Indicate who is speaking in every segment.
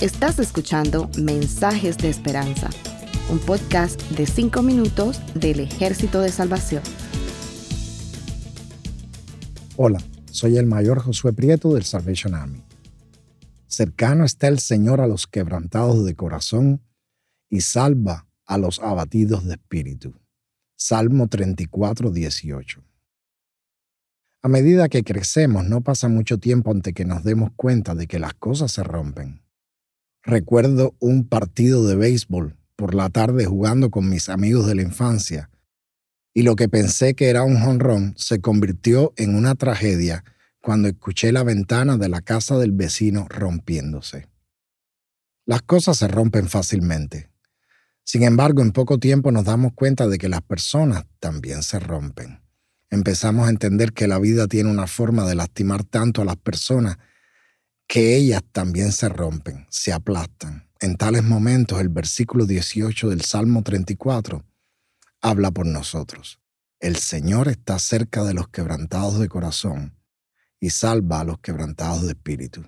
Speaker 1: Estás escuchando Mensajes de Esperanza, un podcast de 5 minutos del Ejército de Salvación.
Speaker 2: Hola, soy el mayor Josué Prieto del Salvation Army. Cercano está el Señor a los quebrantados de corazón y salva a los abatidos de espíritu. Salmo 34, 18. A medida que crecemos, no pasa mucho tiempo antes que nos demos cuenta de que las cosas se rompen. Recuerdo un partido de béisbol por la tarde jugando con mis amigos de la infancia y lo que pensé que era un jonrón se convirtió en una tragedia cuando escuché la ventana de la casa del vecino rompiéndose. Las cosas se rompen fácilmente. Sin embargo, en poco tiempo nos damos cuenta de que las personas también se rompen. Empezamos a entender que la vida tiene una forma de lastimar tanto a las personas que ellas también se rompen, se aplastan. En tales momentos, el versículo 18 del Salmo 34 habla por nosotros. El Señor está cerca de los quebrantados de corazón y salva a los quebrantados de espíritu.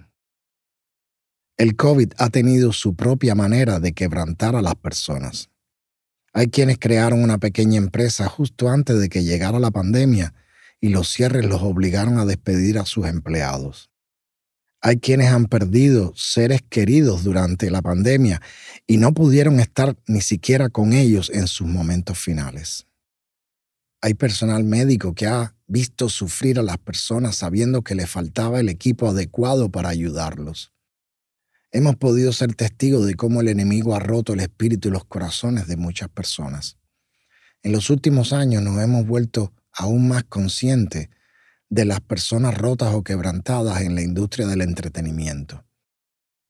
Speaker 2: El COVID ha tenido su propia manera de quebrantar a las personas. Hay quienes crearon una pequeña empresa justo antes de que llegara la pandemia y los cierres los obligaron a despedir a sus empleados. Hay quienes han perdido seres queridos durante la pandemia y no pudieron estar ni siquiera con ellos en sus momentos finales. Hay personal médico que ha visto sufrir a las personas sabiendo que le faltaba el equipo adecuado para ayudarlos. Hemos podido ser testigos de cómo el enemigo ha roto el espíritu y los corazones de muchas personas. En los últimos años nos hemos vuelto aún más conscientes de las personas rotas o quebrantadas en la industria del entretenimiento.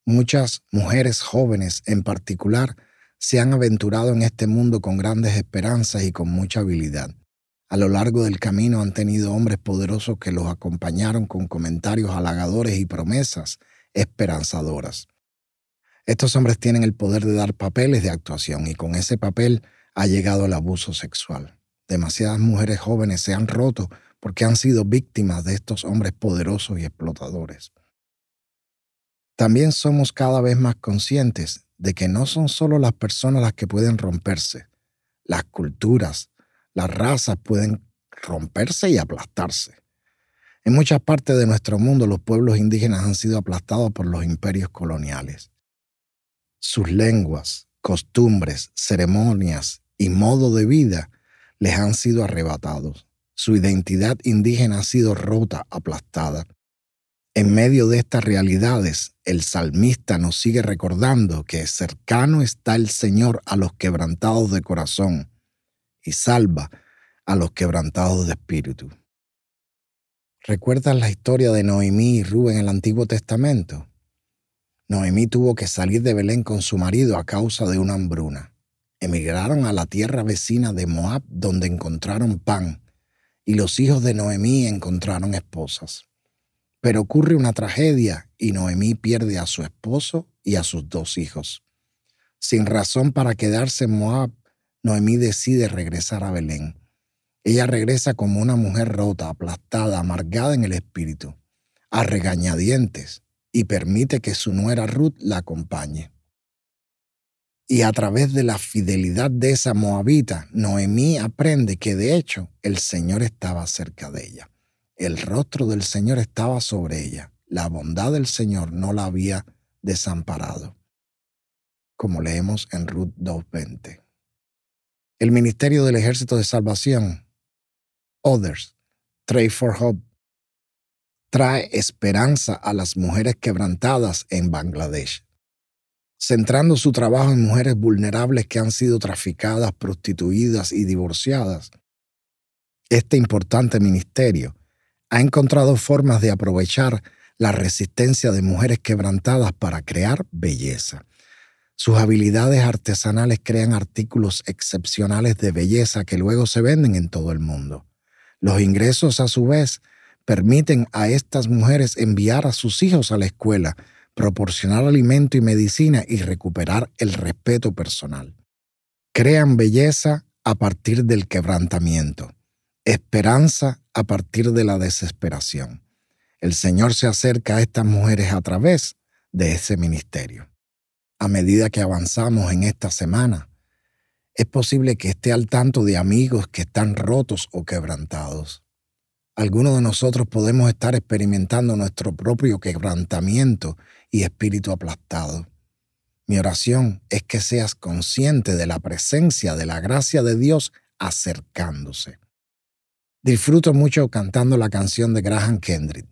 Speaker 2: Muchas mujeres jóvenes en particular se han aventurado en este mundo con grandes esperanzas y con mucha habilidad. A lo largo del camino han tenido hombres poderosos que los acompañaron con comentarios halagadores y promesas esperanzadoras. Estos hombres tienen el poder de dar papeles de actuación y con ese papel ha llegado el abuso sexual. Demasiadas mujeres jóvenes se han roto porque han sido víctimas de estos hombres poderosos y explotadores. También somos cada vez más conscientes de que no son solo las personas las que pueden romperse, las culturas, las razas pueden romperse y aplastarse. En muchas partes de nuestro mundo los pueblos indígenas han sido aplastados por los imperios coloniales. Sus lenguas, costumbres, ceremonias y modo de vida les han sido arrebatados. Su identidad indígena ha sido rota, aplastada. En medio de estas realidades, el salmista nos sigue recordando que cercano está el Señor a los quebrantados de corazón y salva a los quebrantados de espíritu. ¿Recuerdas la historia de Noemí y Rubén en el Antiguo Testamento? Noemí tuvo que salir de Belén con su marido a causa de una hambruna. Emigraron a la tierra vecina de Moab donde encontraron pan y los hijos de Noemí encontraron esposas. Pero ocurre una tragedia y Noemí pierde a su esposo y a sus dos hijos. Sin razón para quedarse en Moab, Noemí decide regresar a Belén. Ella regresa como una mujer rota, aplastada, amargada en el espíritu, a regañadientes, y permite que su nuera Ruth la acompañe. Y a través de la fidelidad de esa moabita, Noemí aprende que de hecho el Señor estaba cerca de ella. El rostro del Señor estaba sobre ella. La bondad del Señor no la había desamparado, como leemos en Ruth 2.20 el Ministerio del Ejército de Salvación, Others, Trade for Hope, trae esperanza a las mujeres quebrantadas en Bangladesh, centrando su trabajo en mujeres vulnerables que han sido traficadas, prostituidas y divorciadas. Este importante ministerio ha encontrado formas de aprovechar la resistencia de mujeres quebrantadas para crear belleza sus habilidades artesanales crean artículos excepcionales de belleza que luego se venden en todo el mundo. Los ingresos, a su vez, permiten a estas mujeres enviar a sus hijos a la escuela, proporcionar alimento y medicina y recuperar el respeto personal. Crean belleza a partir del quebrantamiento, esperanza a partir de la desesperación. El Señor se acerca a estas mujeres a través de ese ministerio. A medida que avanzamos en esta semana, es posible que esté al tanto de amigos que están rotos o quebrantados. Algunos de nosotros podemos estar experimentando nuestro propio quebrantamiento y espíritu aplastado. Mi oración es que seas consciente de la presencia de la gracia de Dios acercándose. Disfruto mucho cantando la canción de Graham Kendrick,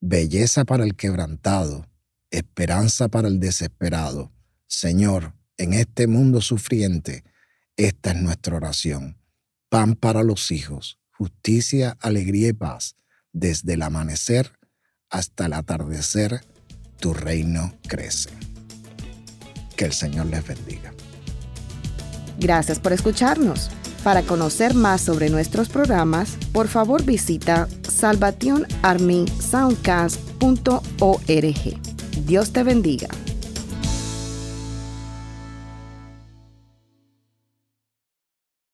Speaker 2: Belleza para el quebrantado, esperanza para el desesperado. Señor, en este mundo sufriente, esta es nuestra oración. Pan para los hijos, justicia, alegría y paz. Desde el amanecer hasta el atardecer, tu reino crece. Que el Señor les bendiga.
Speaker 1: Gracias por escucharnos. Para conocer más sobre nuestros programas, por favor visita salvationarmysoundcast.org. Dios te bendiga.